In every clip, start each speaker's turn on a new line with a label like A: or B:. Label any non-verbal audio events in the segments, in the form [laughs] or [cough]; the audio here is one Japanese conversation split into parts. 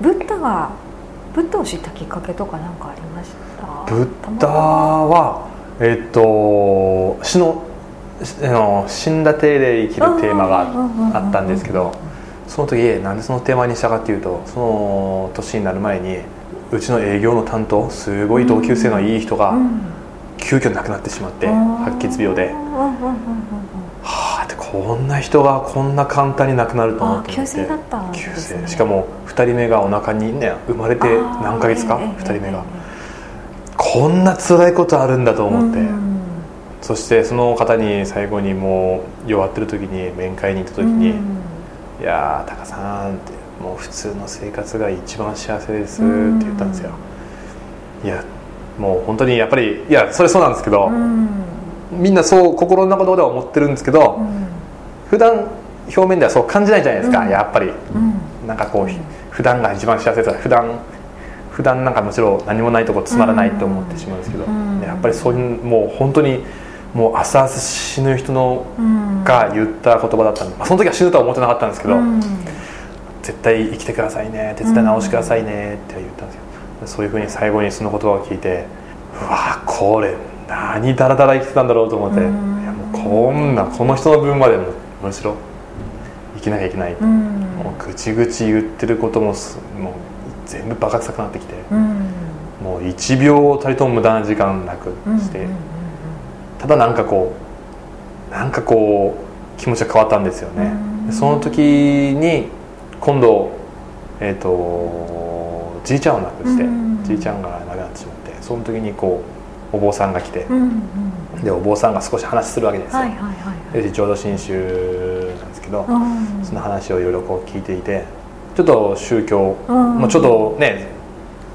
A: ブッダがブッダを知ったきっかけとか何かありました？
B: ブッダはえっと死のの死んだ体で生きるテーマがあったんですけどその時なんでそのテーマにしたかっていうとその年になる前にうちの営業の担当すごい同級生のいい人が急遽亡くなってしまって白血病で。こんな人がこんな簡単に亡くなると思って。
A: 急性だったんです
B: 急性しかも2人目がお腹にね生まれて何ヶ月か2人目が。こんな辛いことあるんだと思って。そしてその方に最後にもう弱ってる時に面会に行った時に「いやータカさん」って「もう普通の生活が一番幸せです」って言ったんですよ。いやもう本当にやっぱりいやそれそうなんですけどみんなそう心の中では思ってるんですけど、うん、普段表面ではそう感じないじゃないですか、うん、やっぱり、うん、なんかこう、うん、普段が一番幸せだ普段普段なんかむしろ何もないとこつまらないと思ってしまうんですけど、やっぱりそういうもう本当にもう朝々死ぬ人のが言った言葉だったんで、まあ、その時は死ぬとは思ってなかったんですけど、絶対生きてくださいね絶対直してくださいねって言ったんですよそういうふうに最後にその言葉を聞いてうわこれ何ダラダラ生きてたんだろうと思っていやもうこんなこの人の分までもむしろ生きなきゃいけない。もうぐちぐち言ってることももう全部バカ臭くなってきて。もう1秒たりとも無駄な時間なくして。ただなんかこうなんかこう気持ちが変わったんですよね。その時に今度えっ、ー、とじいちゃんを亡くしてじいちゃんが亡くなってしまってその時にこうお坊さんが来て、うんうん、でお坊さんが少し話するわけですよ、はいはいはいはい、浄土真宗なんですけど、その話をいろいろこう聞いていてちょっと宗教、もうちょっとね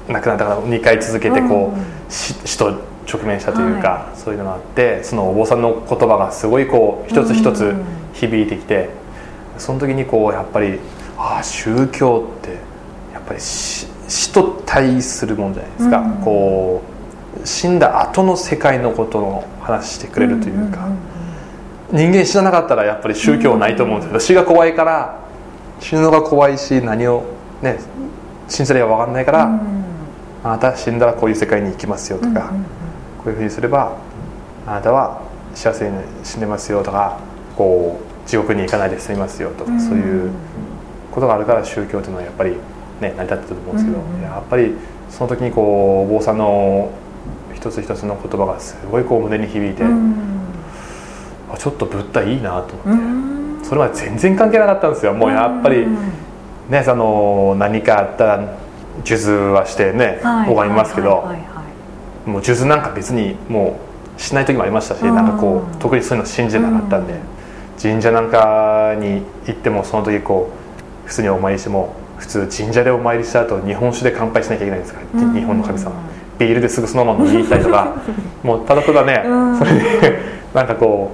B: 亡くなったから2回続けてこう、死と直面したというか、はい、そういうのがあってそのお坊さんの言葉がすごいこう一つ一つ響いてきて、その時にこうやっぱりああ宗教ってやっぱり死と対するもんじゃないですか、うん、こう死んだ後の世界のことを話してくれるというか、人間死ななかったらやっぱり宗教ないと思うんですけど、死が怖いから死ぬのが怖いし何をね信じたら分かんないから、あなた死んだらこういう世界に行きますよとか、こういうふうにすればあなたは幸せに死んでますよとかこう地獄に行かないで済みますよとか、そういうことがあるから宗教というのはやっぱりね成り立ってると思うんですけど、やっぱりその時にこうお坊さんの一つ一つの言葉がすごいこう胸に響いて、うん、ちょっとブッダいいなと思って、うん、それまで全然関係なかったんですよ。もうやっぱり、ねその何かあったら数珠はしてね拝みますけどもう数珠なんか別にもうしない時もありましたし、なんかこう特にそういうの信じてなかったんで、神社なんかに行ってもその時こう普通にお参りしても普通神社でお参りした後日本酒で乾杯しなきゃいけないんですから、日本の神様。ビールですぐそのまま飲みに行ったりとか [laughs] もうただただね、うん、それでなんかこ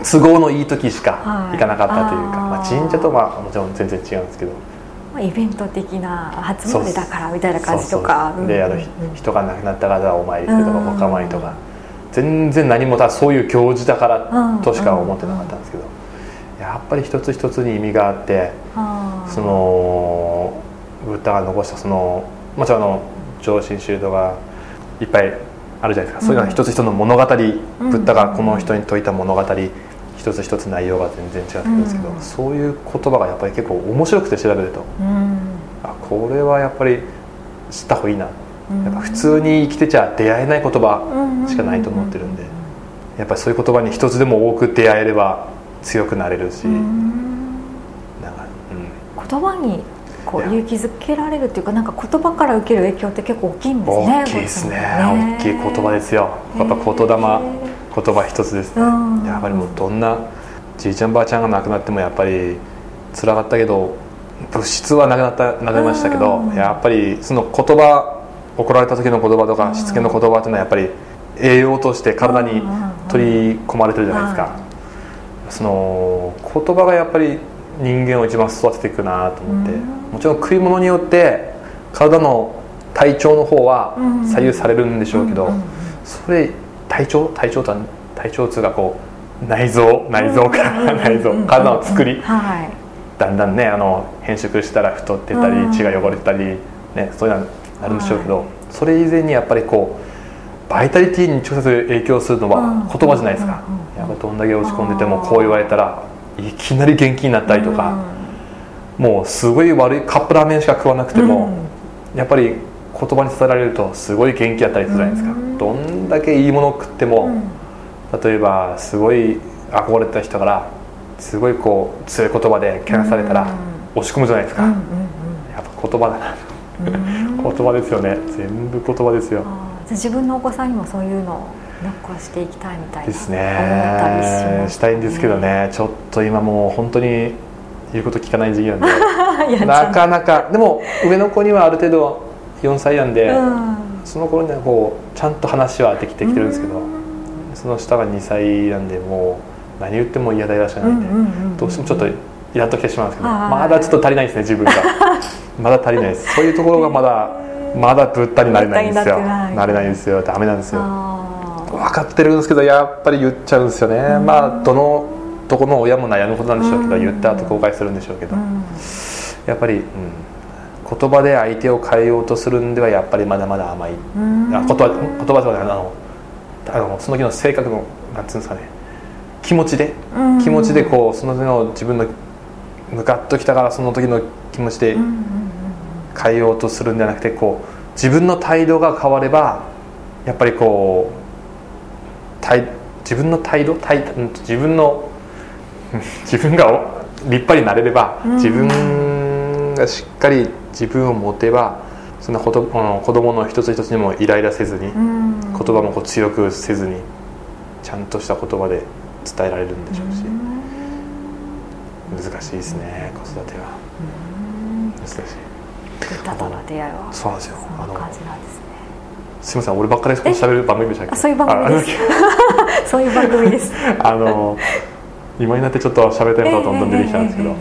B: う都合のいい時しか行かなかったというか、はい、まあ、神社とはもちろん全然違うんですけど。
A: まあ、イベント的な初詣だからみたいな感じとか。
B: であの、人が亡くなった方お参りするとかお構いとか全然何もたそういう行事だからとしか思ってなかったんですけどやっぱり一つ一つに意味があってそのブッダが残したそのもちろんあの上心宗とかいっぱいあるじゃないですか、そういうのは一つ一つの物語、ブッダがこの人に説いた物語一つ一つ内容が全然違ってくるんですけど、そういう言葉がやっぱり結構面白くて調べると、あこれはやっぱり知った方がいいな、やっぱ普通に生きてちゃ出会えない言葉しかないと思ってるんで、やっぱりそういう言葉に一つでも多く出会えれば強くなれるし、
A: なんか、うん、言葉にこう勇気づけられるっていうかなんか言葉から受ける影響って結構大きいんですね
B: 大きいですね、ね、大きい言葉ですよ。やっぱ言霊言葉一つですね、やっぱりもうどんなじいちゃんばあちゃんが亡くなってもやっぱり辛かったけど物質はなくなったなくなりましたけど、やっぱりその言葉怒られた時の言葉とかしつけの言葉っていうのはやっぱり栄養として体に取り込まれてるじゃないですか、その言葉がやっぱり人間を一番育てていくなと思って、もちろん食い物によって体の体調の方は左右されるんでしょうけど、それ体調体調とは体調痛がこう内臓内臓から内臓体の作り、だんだんねあの変色したら太ってたり、血が汚れてたり、ね、そういうのなるんでしょうけど、はい、それ以前にやっぱりこうバイタリティに直接影響するのは言葉じゃないですか、やっぱどんだけ落ち込んでてもこう言われたらいきなり元気になったりとか、もうすごい悪いカップラーメンしか食わなくても、やっぱり言葉に伝えられるとすごい元気だったりするじゃないですか、どんだけいいものを食っても、例えばすごい憧れた人からすごいこう強い言葉でけなされたら押し込むじゃないですか、やっぱ言葉だな。[laughs] 言葉ですよね。全部言葉ですよ。
A: 自分のお子さんにもそういうのを残していきたいみたいな
B: ですね。したいんですけどね。ちょっと今もう本当に言うこと聞かない時期なんで。[laughs] なかなか。でも上の子にはある程度4歳なんで、うん、その頃にはこうちゃんと話はできてきてるんですけど、その下が2歳なんでもう何言っても嫌だいらっしゃないんで、どうしてもちょっとイラッときてしまうんですけどまだちょっと足りないですね自分が。[laughs] まだ足りないです。そういうところがまだまだぶったになれないんですよ。なれないんですよ。ダメなんですよ分かってるんですけどやっぱり言っちゃうんですよね。まあどのどこの親も悩むことなんでしょうけど言った後後悔するんでしょうけど。やっぱり、うん、言葉で相手を変えようとするんではやっぱりまだまだ甘い。言葉言葉とかあのあのその時の性格のなんつうんですかね。気持ちで。気持ちでこうその時の自分のムカッときたからその時の気持ちで変えようとするんじゃなくてこう自分の態度が変わればやっぱりこう自分の態度態自分の [laughs] 自分が立派になれれば自分がしっかり自分を持てばそんなこと子供の一つ一つにもイライラせずに言葉もこう強くせずにちゃんとした言葉で伝えられるんでしょうし。難しいですね子育ては。難しい。
A: 歌との出会いは。
B: そうなんですよ。
A: あの感じなんですね
B: すみません俺ばっかりしゃべる番組でしたっけ？
A: そういう番組です。そういう番組です。
B: あの [laughs] [laughs] 今になってちょっと喋りたいことがどんどん出てきたんですけど、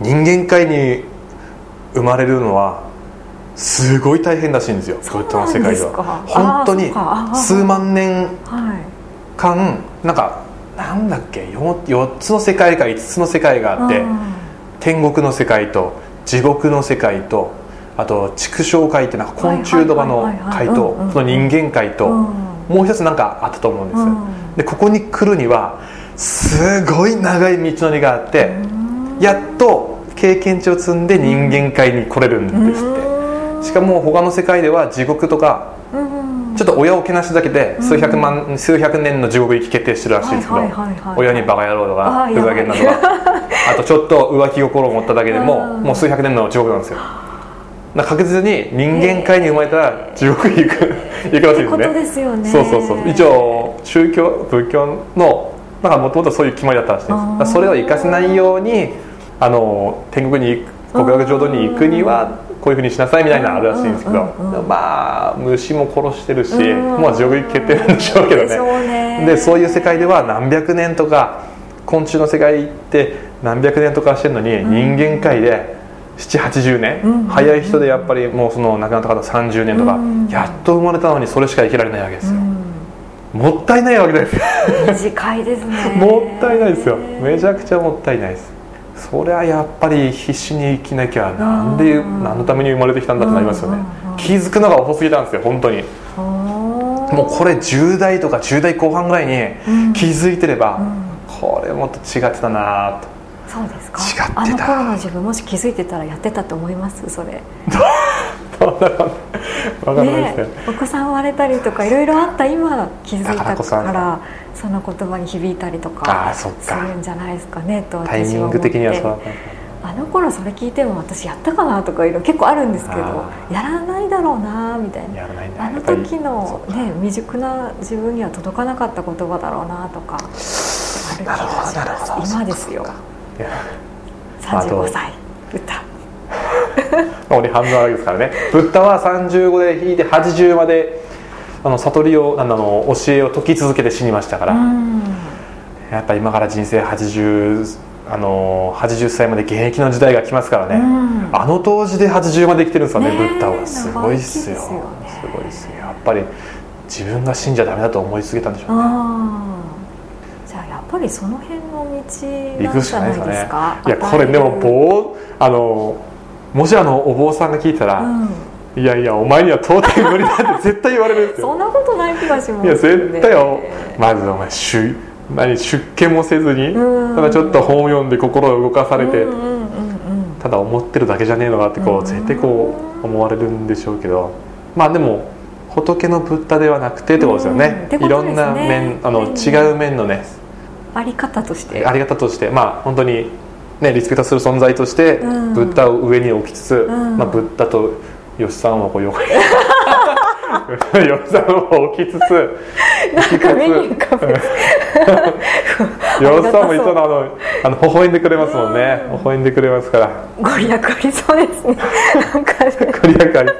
B: 人間界に生まれるのはすごい大変らしいんですよブッダの世界では。本当に数万年間なんかなんだっけ？4, 4つの世界か5つの世界があって天国の世界と地獄の世界とあと畜生界ってなんか昆虫とかの界とその人間界ともう一つなんかあったと思うんですよ。でここに来るにはすごい長い道のりがあってやっと経験値を積んで人間界に来れるんですって。しかも他の世界では地獄とかちょっと親をけなすだけで数百万、数百年の地獄行き決定してるらしいんですけど親にバカ野郎とかふざけんなとか。[laughs] あとちょっと浮気心を持っただけでももう数百年の地獄なんですよ確実に人間界に生まれたら地獄に行く行くらしいですね、ね、そうそうそう。一応宗教仏教のなんかもともとそういう決まりだったらしいです。それを生かせないようにあの天国に極楽浄土に行くにはこういうふうにしなさいみたいなのあるらしいんですけど、まあ虫も殺してるし、もう地獄行決定なんでしょうけどね。でそういう世界では何百年とか昆虫の世界って何百年とかしてるのに、人間界で780年、早い人でやっぱりもうその亡くなった方30年とか、やっと生まれたのにそれしか生きられないわけですよ、もったいないわけです
A: 短いですね。[laughs]
B: もったいないですよ。めちゃくちゃもったいないです。それはやっぱり必死に生きなきゃなんで何のために生まれてきたんだってなりますよね。気づくのが遅すぎたんですよ本当に。もうこれ10代とか10代後半ぐらいに気づいてれば、これもっと違ってたなと
A: そうですか？あの頃の自分もし気づいてたらやってたと思います？それ。[laughs]
B: ね
A: お子さん割れたりとかいろいろあった今気づいたからその言葉に響いたりとかするんじゃないですかねと
B: タイミング的にはそう
A: あの頃それ聞いても私やったかなとかいうの結構あるんですけどやらないだろうなみたいな。あの時の、ね、未熟な自分には届かなかった言葉だろうなとかある気がします。今ですよ35歳。歌。[laughs]
B: 俺半分あるですからね。ブッダは35で引いて80まであの悟りをあの教えを説き続けて死にましたから、やっぱ今から人生80あの80歳まで現役の時代が来ますからね、あの当時で80まで生きてるんですよね、ね、ブッダは。すごいっすよ、ね、すごいっすよ。やっぱり自分が死んじゃダメだと思い続けたんでしょうね。
A: じゃあやっぱりその辺の道なんじゃないですか？ですか、
B: ね、いやこれでも棒あのもしあのお坊さんが聞いたら、うん。いやいやお前には到底無理だって [laughs] 絶対言われるんですよ。
A: そんなことない気がします、ね、
B: いや絶対よ。まずお前出何出家もせずにただちょっと本を読んで心を動かされてただ思ってるだけじゃねえのかってこう絶対こう思われるんでしょうけどまあでも仏のブッダではなくてってことですよね,、いろんな面あの違う面のね
A: あり方として。
B: あり方としてまあ本当にねリスペクトする存在として、ブッダを上に置きつつ、まあ、ブッダと吉さんはこう横に吉さんを置きつつ
A: なんかメニューか
B: 吉さんもいつもあのあの微笑んでくれますもんね。微笑んでくれますから。
A: ご利益ありそうですね。なんか
B: ご利益あり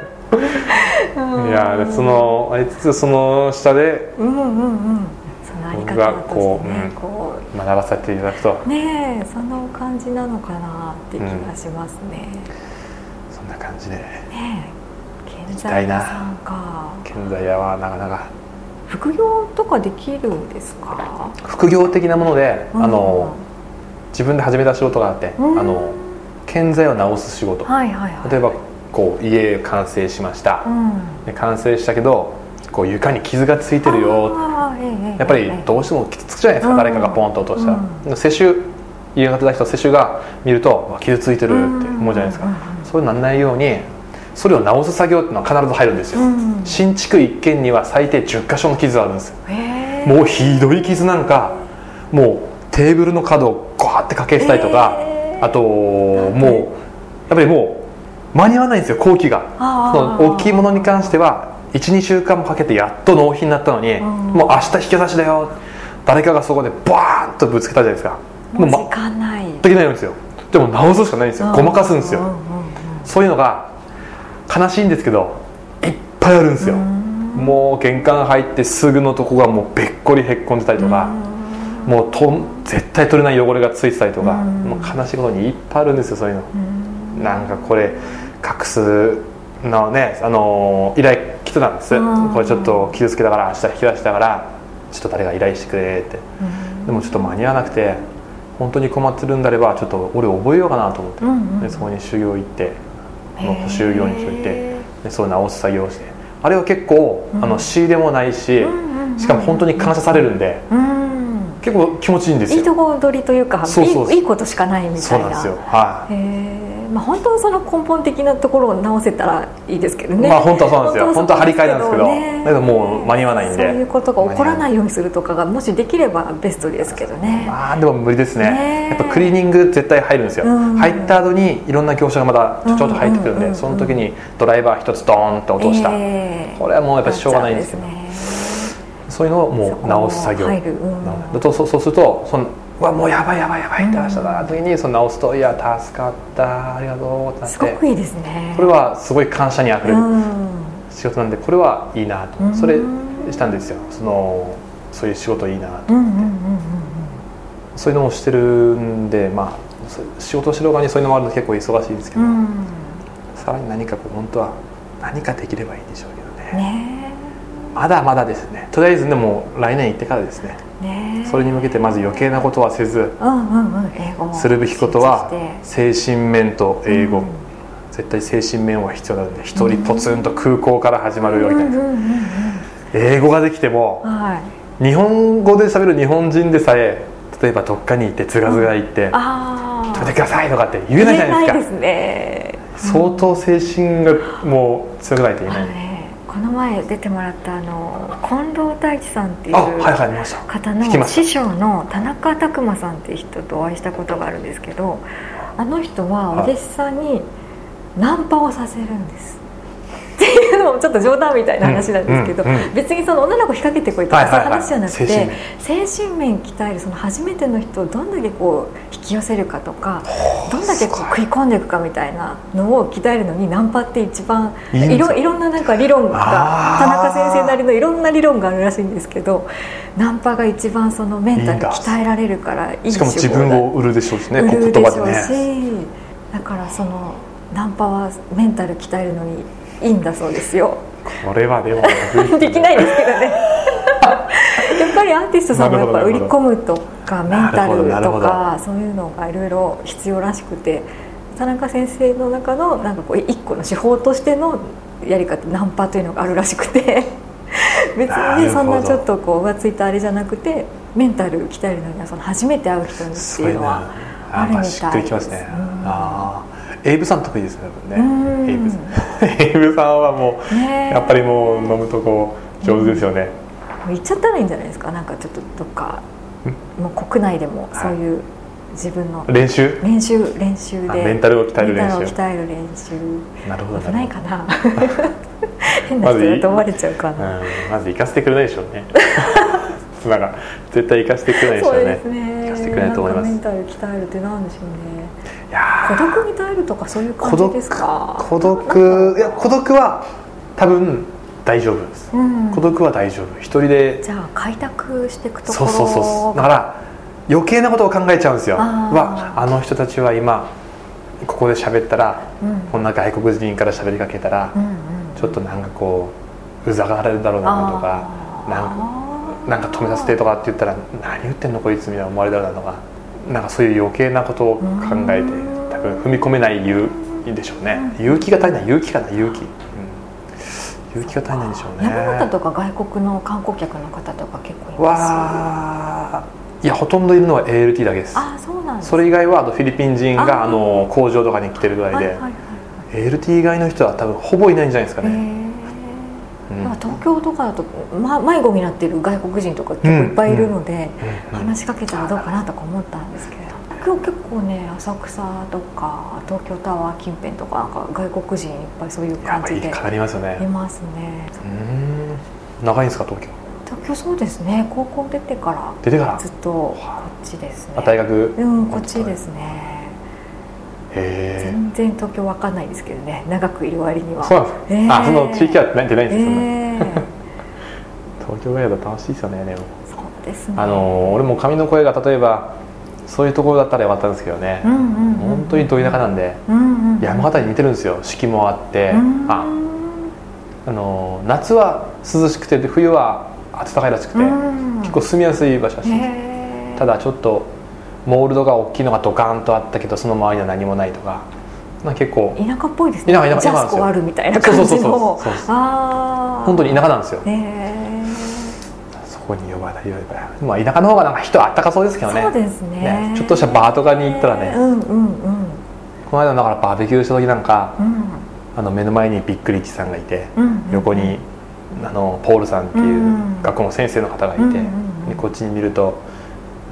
B: いやそのありつつその下で
A: うんうんうん
B: 僕がこう,、うん、こう学ばせていただくと。
A: ねえその感じなのかなって気がしますね、うん
B: な感じで。
A: ね建材屋さんか。
B: 建材屋はなかなか。
A: 副業とかできるんですか？
B: 副業的なもので、うん、あの自分で始めた仕事があって、うん、あの建材を直す仕事、はいはいはい、例えばこう家完成しました、うん、で完成したけどこう床に傷がついてるよ、やっぱりどうしても傷つくじゃないですか、誰かがポンと落としたら、施主家が建てた人施主が見ると傷ついてるって思うじゃないですか、そうならないようにそれを直す作業っていうのは必ず入るんですよ、うん、新築一軒には最低10箇所の傷があるんですよ。もうひどい傷なんかもうテーブルの角をゴワってかけしたりとかあともうやっぱりもう間に合わないんですよ工期が。その大きいものに関しては12週間もかけてやっと納品になったのに、うん、もう明日引き出しだよ。誰かがそこでバーンとぶつけたじゃないですか。
A: もう時間ない。
B: できないんですよ。でも直すしかないんですよ。ごまかすんですよ、そういうのが悲しいんですけどいっぱいあるんですよ。もう玄関入ってすぐのとこがもうべっこりへっこんでたりとかもうと絶対取れない汚れがついてたりとかもう悲しいことにいっぱいあるんですよそういうの。なんかこれ隠すのねあの依頼来てたんです。これちょっと傷つけたから明日引き出したからちょっと誰が依頼してくれって。でもちょっと間に合わなくて本当に困ってるんであればちょっと俺覚えようかなと思って、うんうん、でそこに修行行って補修業にしといてでそう直す作業をして。あれは結構、うん、あの仕入れもないし、しかも本当に感謝されるんで、うん、結構気持ちいいんですよ。
A: いいとこ取りというかいいことしかないみたいな。
B: そうなんですよ。はい。
A: まあ、本当はその根本的なところを直せたらいいですけどね。
B: まあ本当はそうなんですよ。本当は張り替えなんですけどね、だけどもう間に合わないんで。
A: そういうことが起こらないようにするとかがもしできればベストですけどね。
B: まあでも無理ですね、ね、やっぱクリーニング絶対入るんですよ、うん、入った後にいろんな業者がまたちょっと入ってくるんで、その時にドライバー一つドーンって落とした、えー、これはもうやっぱりしょうがないんですけど、ね、そういうのをもう直す作業、うん、そうそうするとそのわもうやばいやばいやばいって話した時にその直すと「いや助かったありがとう」ってなって。す
A: ごくいいですね。
B: これはすごい感謝にあふれる仕事なんでこれはいいなと。それしたんですよ。そのそういう仕事いいな。と思ってそういうのもしてるんでまあ仕事しろ側にそういうのもあるの結構忙しいんですけどさらに何かこう本当は何かできればいいんでしょうけどね。ねまだまだですね。とりあえずでも来年行ってからですね。それに向けてまず余計なことはせず、するべきことは精神面と英語、絶対精神面は必要なので一人ポツンと空港から始まるよみたいな、英語ができても、日本語で喋る日本人でさえ例えばどっかに行ってつがずが行って「食べてください」とかって言えないじゃないですか相当精神がもう強くないと言えない、
A: この前出てもらったあの近藤太一さんっていう方の師匠の田中拓磨さんっていう人とお会いしたことがあるんですけどあの人はお弟子さんにナンパをさせるんですいうのもちょっと冗談みたいな話なんですけど、別にその女の子引っ掛けてこいとかそういう話じゃなくて、精神面。鍛えるその初めての人をどんだけこう引き寄せるかとかどんだけこう食い込んでいくかみたいなのを鍛えるのにナンパって一番いろいろんななんか理論が田中先生なりのいろんな理論があるらしいんですけどナンパが一番そのメンタル鍛えられるからいい
B: しかも自分を売るでしょうしね
A: 売るでしょうし、ね、だからそのナンパはメンタル鍛えるのにいいんだそうですよ。
B: これはでも [laughs]
A: できないですけどね。[laughs] やっぱぱりアーティストさんもやっぱ売り込むとかメンタルとかそういうのがいろいろ必要らしくて田中先生の中のなんかこう一個の手法としてのやり方ナンパというのがあるらしくて [laughs] 別にねそんなちょっとこう浮ついたあれじゃなくてメンタル鍛えるのにはその初めて会う人にっていうのはあるみたいです。
B: しっくりきますね。あエイブさん得意ですねエイブさん。エイブさんはもう、やっぱりもう飲むとこ上手ですよね、
A: 行っちゃったらいいんじゃないですか？なんかちょっとどっかもう国内でもそういう自分の。
B: 練習？
A: 練習練習で。
B: メンタルを鍛える練習。
A: 鍛える練習。
B: なるほど
A: 危ないかな。変な人だと思われちゃうかな、
B: まず行かせてくれないでしょうね。[laughs] 妻が絶対行かせてくれないでしょうね。そうです
A: ね。
B: 行かせてくれないと思います。
A: メンタル鍛えるってなんでしょうね孤独に耐えるとかそういう感じですか？
B: 孤独いや孤独は多分大丈夫です、うん、孤独は大丈夫。一人で
A: じゃあ開拓していくところ
B: そうそうそうだから余計なことを考えちゃうんですよ。ああの人たちは今ここで喋ったら、うん、こんな外国人から喋りかけたら、うんうん、ちょっとなんかこううざがられるだろうなとかなんかなんか止めさせてとかって言ったら何言ってんのこいつみたいな思われたらとかなんかそういう余計なことを考えて多分踏み込めない勇気でしょうね、勇気が足りない。勇気かな勇気、うん、勇気が足りないんでしょうね。
A: 山形とか外国の観光客の方とか結構いま
B: すいやほとんどいるのは ALT だけです。
A: あそうなん
B: それ以外はあとフィリピン人があの工場とかに来てるぐらいで、はいはいはい、ALT 以外の人は多分ほぼいないんじゃないですかね、
A: 東京とかだと、ま、迷子になっている外国人とか結構いっぱいいるので、話しかけたらどうかなとか思ったんですけれど今日結構ね浅草とか東京タワー近辺とかなんか外国人いっぱいそういう感じで
B: いますね。
A: いますね。
B: 長いんですか東京？
A: 東京そうですね。高校出てから
B: 出てから。
A: ずっとこっちですね。
B: 大学。
A: うんこっちですね全然東京わかんないですけどね長くいる割には。
B: そうなんです、えー、あその地域はないんじゃないです、えー、[laughs] 東京がやだ楽しいですよねでも。
A: そうですね。
B: あの俺も髪の声が例えばそういうところだったらよかったんですけどね、うんうんうん、本当にど田舎なんで、うんうん、山形に似てるんですよ四季もあって、うん、ああの夏は涼しくて冬は暖かいらしくて、うん、結構住みやすい場所らし。いですただちょっとモールドが大きいのがドカーンとあったけどその周りには何もないとか。まあ結構。
A: 田舎っぽいですね。田舎田舎ジャスコあるみたいな感じの。そうそうそうそう
B: あ本当に田舎なんですよ。そこに呼ばれたまあ田舎の方がなんか人あったかそうですけどね。
A: そうですね、ね、
B: ちょっとしたバーとかに行ったらね、
A: うんうんうん、
B: この間だからバーベキューした時なんか、うん、あの目の前にビッグリッチさんがいて、うんうんうん、横にあのポールさんっていう学校の先生の方がいて、うんうんうん、こっちに見ると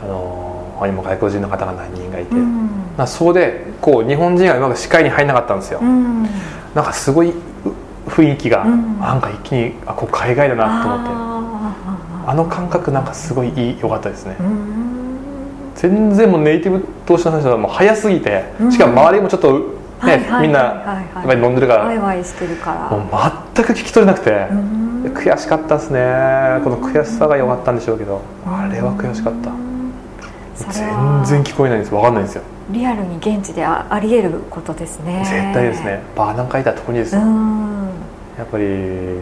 B: あの他にも外国人の方が何人がいて、うん、そこでこう日本人がうまく視界に入らなかったんですよ、うん、なんかすごい雰囲気が、うん、なんか一気にあここ海外だなと思って。あの感覚なんかすごい良かったですね、全然もうネイティブ同士の話はもう早すぎてしかも周りもちょっとね、みんなやっぱり飲んでるから。もう全く聞き取れなくて。悔しかったですね。この悔しさが良かったんでしょうけどあれは悔しかった。全然聞こえないんです。分かんないんですよ。
A: リアルに現地であありえることですね。
B: 絶対ですね。バーなんかいたら特にですよ。やっぱり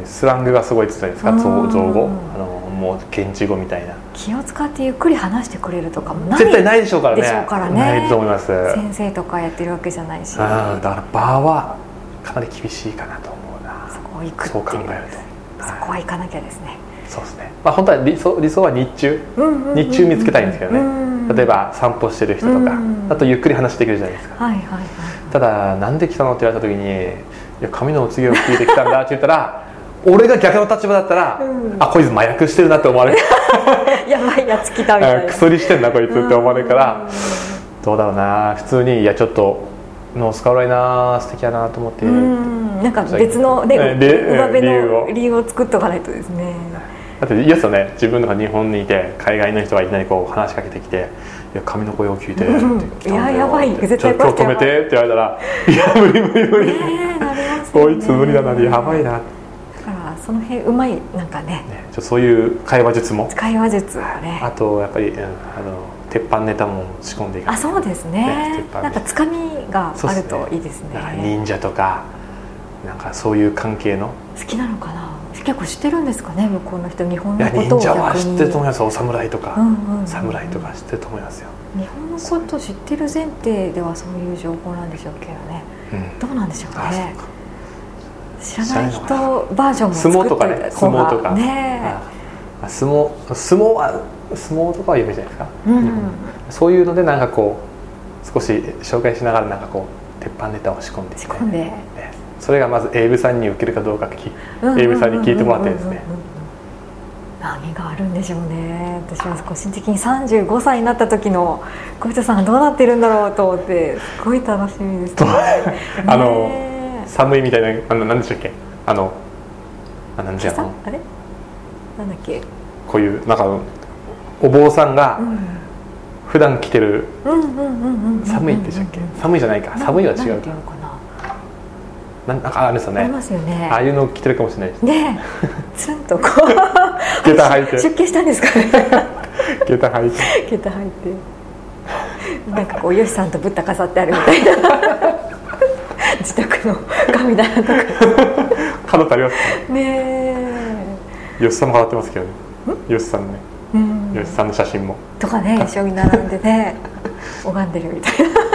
B: スラングがすごいって言ったんですか造語。あのもう現地語みたいな。
A: 気を使ってゆっくり話してくれるとかも
B: ない絶対ないでしょうからね。
A: でしょうからね。
B: ないと思います。
A: 先生とかやってるわけじゃないし。だ
B: からバーはかなり厳しいかなと思うな。
A: そこ行く
B: そう考える
A: と。そこは行かなきゃですね
B: そうですね。まあ本当は理想理想は日中、日中見つけたいんですけどね、例えば散歩してる人とか、あとゆっくり話できるじゃないですか、はいはいはい、ただなんで来たのって言われた時に「いや髪のお告げを聞いてきたんだ」って言ったら [laughs] 俺が逆の立場だったら、うん、あこいつ麻薬してるなって思われる。[laughs]
A: やばいやつ来たみたいな。[laughs]
B: 薬してんなこいつって思われるから、どうだろうな。普通にいやちょっとノースカロライナ素敵やなと思って。
A: なんか別ので、ね、上辺の理由を。作っておかないとですね
B: だって嫌ですよね。自分が日本にいて海外の人がいきなりこう話しかけてきて「いや髪の声を聞いて」
A: って。いややばい。絶
B: 対今日止めて」って言われたら「いや無理無理無理」えー、こいつ無理だなやばいな。だ
A: からその辺うまいなんかね。ね
B: ちょそういう会話術も。
A: 会話術ね。
B: あとやっぱり、うん、あの鉄板ネタも仕込んでいく。
A: あそうですね。ねなんかつかみがあるといいですね、
B: ね、忍者とかなんかそういう関係の。
A: 好きなのかな？結構知ってるんですかね向こうの人日本のことを
B: 忍者は
A: 逆に
B: 知ってると思いますお侍とか、
A: うんうんうん。
B: 侍とか知ってると思いますよ、
A: 日本のことを知ってる前提ではそういう情報なんでしょうけどね。
B: うん、
A: どうなんでしょう
B: あそう
A: ね
B: か。
A: 知らない人バージョンも
B: 相撲とか。ね。相撲とか。
A: ね
B: あ相撲相撲は相撲とかは有名じゃないですか、
A: うん
B: そういうのでなんかこう少し紹介しながらなんかこう鉄板ネタを仕込んで
A: 仕込んで。
B: ねそれがまずエイブさんに受けるかどうか聞きエイブさんに聞いてもらってですね。
A: 何があるんでしょうね。私は個人的に35歳になった時の小人さんがどうなってるんだろうと思ってすごい楽しみですね。
B: あの
A: ね
B: 寒いみたいなあの何でしたっけ？あのあなんじゃ
A: あれ？なんだっけ、
B: こういうなんかお坊さんが
A: うん、
B: 普段着てる寒いってでしたっけ？寒いじゃないか。寒いは違うか
A: な
B: なんかあるんですよ
A: あり
B: ね
A: ますよね。
B: ああいうの着てるかもしれないです。
A: ねえ。[laughs] つんとこう。
B: 下駄履いて。
A: 出家したんですかね。[laughs]
B: 下駄履いて。
A: 下駄履いて。なんかこうよしさんとブッダ飾ってあるみたいな。[laughs] 自宅の神棚とか。
B: 角足りますね。
A: ね
B: 吉さんも払ってますけどね。吉さんね。
A: え、うん、
B: 吉さんの写真も。
A: とかね一緒に並んでね。拝んでるみたいな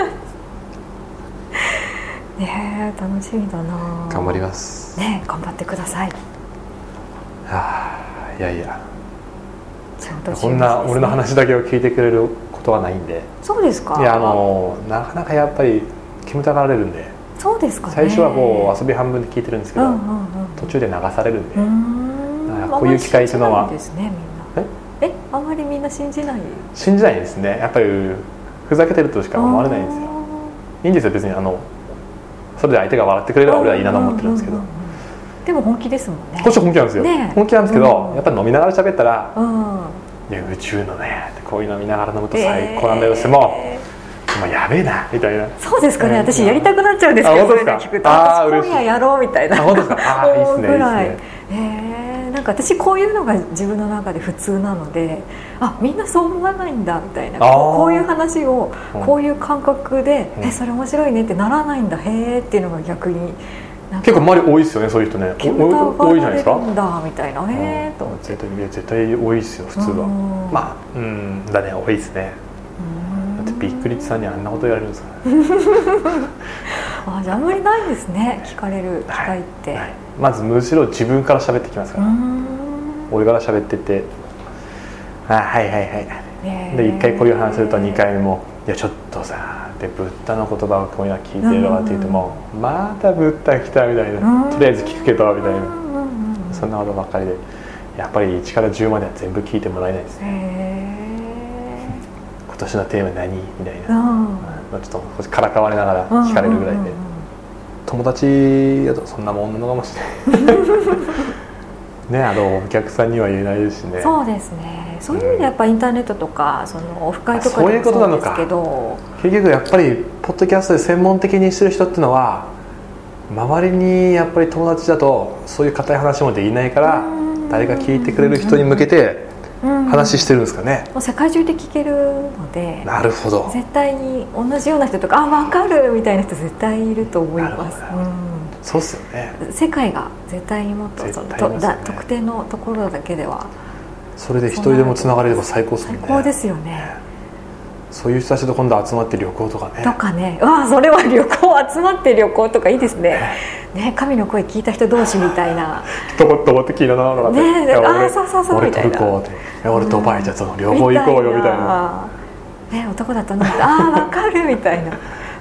A: ねえ楽しみだな。
B: 頑張ります。
A: ねえ頑張ってください。
B: はあいやいや。
A: ちゃんと
B: こんな俺の話だけを聞いてくれることはないんで。
A: そうですか？
B: いやあのなかなかやっぱり煙たがられるんで。
A: そうですかね。
B: 最初はもう遊び半分で聞いてるんですけど、
A: うんうんうん
B: 途中で流されるんで、
A: ん。
B: こういう機会っていうのは。
A: ですねみんな。え？あんまりみんな信じない？
B: 信じないですね。やっぱりふざけてるとしか思われないんですよ。いいんですよ別に。あのそれで相手が笑ってくれれば俺はいいなと思ってるんですけど、
A: ううううん。でも本気ですもんね。
B: こっちは本気なんですよ、
A: ね。
B: 本気なんですけど、
A: うん。
B: やっぱり飲みながら喋ったら
A: うん「
B: いや宇宙のねこういうの見ながら飲むと最高なんだよ」っても
A: え
B: う、まあ、やべえなみたいな。
A: ーそうですかね。
B: えー
A: 私やりたくなっちゃうんですけど
B: あ本当ですか？
A: 今夜やろうみたいな。
B: あ本当ですか？あーいいっすね
A: い
B: いっすね。
A: えーなんか私こういうのが自分の中で普通なのであみんなそう思わないんだみたいなこういう話を
B: うん。
A: こういう感覚で、
B: うん。
A: えそれ面白いねってならないんだへえっていうのが逆に
B: 結構周り多いですよねそういう人ね。多いじゃないですか？
A: だみたいなへえと思って。
B: 絶対いや絶対多いですよ普通は。
A: うん。
B: まあうんだね多いですね。だってビッグリッチさんにあんなこと言われるんですから。ね [laughs]
A: あじゃああんまりないですね聞かれる機会って、
B: はいまずむしろ自分から喋ってきますから、俺から喋ってって。あはいはいはい。
A: ね
B: で1回こういう話すると2回目も「いやちょっとさ」でブッダの言葉を今夜聞いてるわって言っても「またブッダ来た」みたいな。
A: うん「
B: とりあえず聞くけど」みたいな。そんなことばっかりで。やっぱり1から10までは全部聞いてもらえないです。ね
A: へ
B: 今年のテーマ何？みたい
A: えう
B: な、
A: ん。
B: まあちょっとからかわれながら聞かれるぐらいで友達だとそんなもんなのかもしれない。[laughs] ねあのお客さんには言えないですしね。
A: そうですね。そういう意味でやっぱインターネットとかそのオフ会とか
B: そういうことなのか。
A: ですけど。
B: 結局やっぱりポッドキャストで専門的にしてる人っていうのは周りにやっぱり友達だとそういう硬い話もできないから
A: うん。
B: 誰か聞いてくれる人に向けて話してるんですかね。
A: もう世界中で聞けるので
B: なるほど。
A: 絶対に同じような人とかあ分かるみたいな人絶対いると思います。
B: なるほどそうっすよね。
A: うん世界が絶対にもっと
B: ね。
A: とだ特定のところだけでは。
B: それで一人でもつながれれば最高ですね。
A: 最高ですよね
B: そういう人たちと今度集まって旅行とかね。
A: とかね。わあそれは旅行集まって旅行とかいいですね。ね。神の声聞いた人同士みたいな。
B: とこどこって聞いたなとか。
A: ねあーそうそうそう
B: 俺ト
A: みたいな。
B: ルコって俺ドバイじゃその両方行こうよみたいな。
A: ね男だとなんかああ分かるみたいな。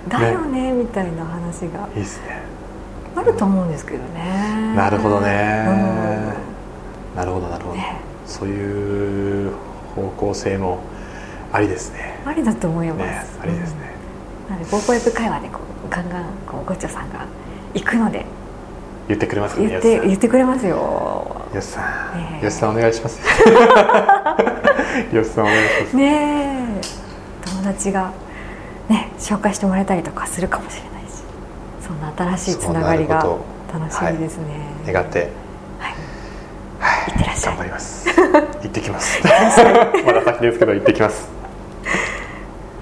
A: だよねみたいな話が。
B: いいっすね。
A: あると思うんですけどね。
B: なるほどね。
A: う
B: なるほどなるほど、
A: ね。
B: そういう方向性もありですね。
A: んありだと思います、
B: ねありですね、
A: うん。なのでボーポエブ会話でこうガンガンこうゴッチョさんが行くので。
B: 言ってくれますかね
A: 言って言ってくれますよ。
B: よしさん、よしさんお願いします。[laughs] よしさんお願いします。
A: ねえ。友達がね紹介してもらえたりとかするかもしれないし。そんな新しいつながりが楽しみですね、
B: 願って。
A: はい。
B: はい。
A: いってらっしゃい。
B: 頑張ります。[laughs] 行ってきます。[laughs] まだ先ですけど行ってきます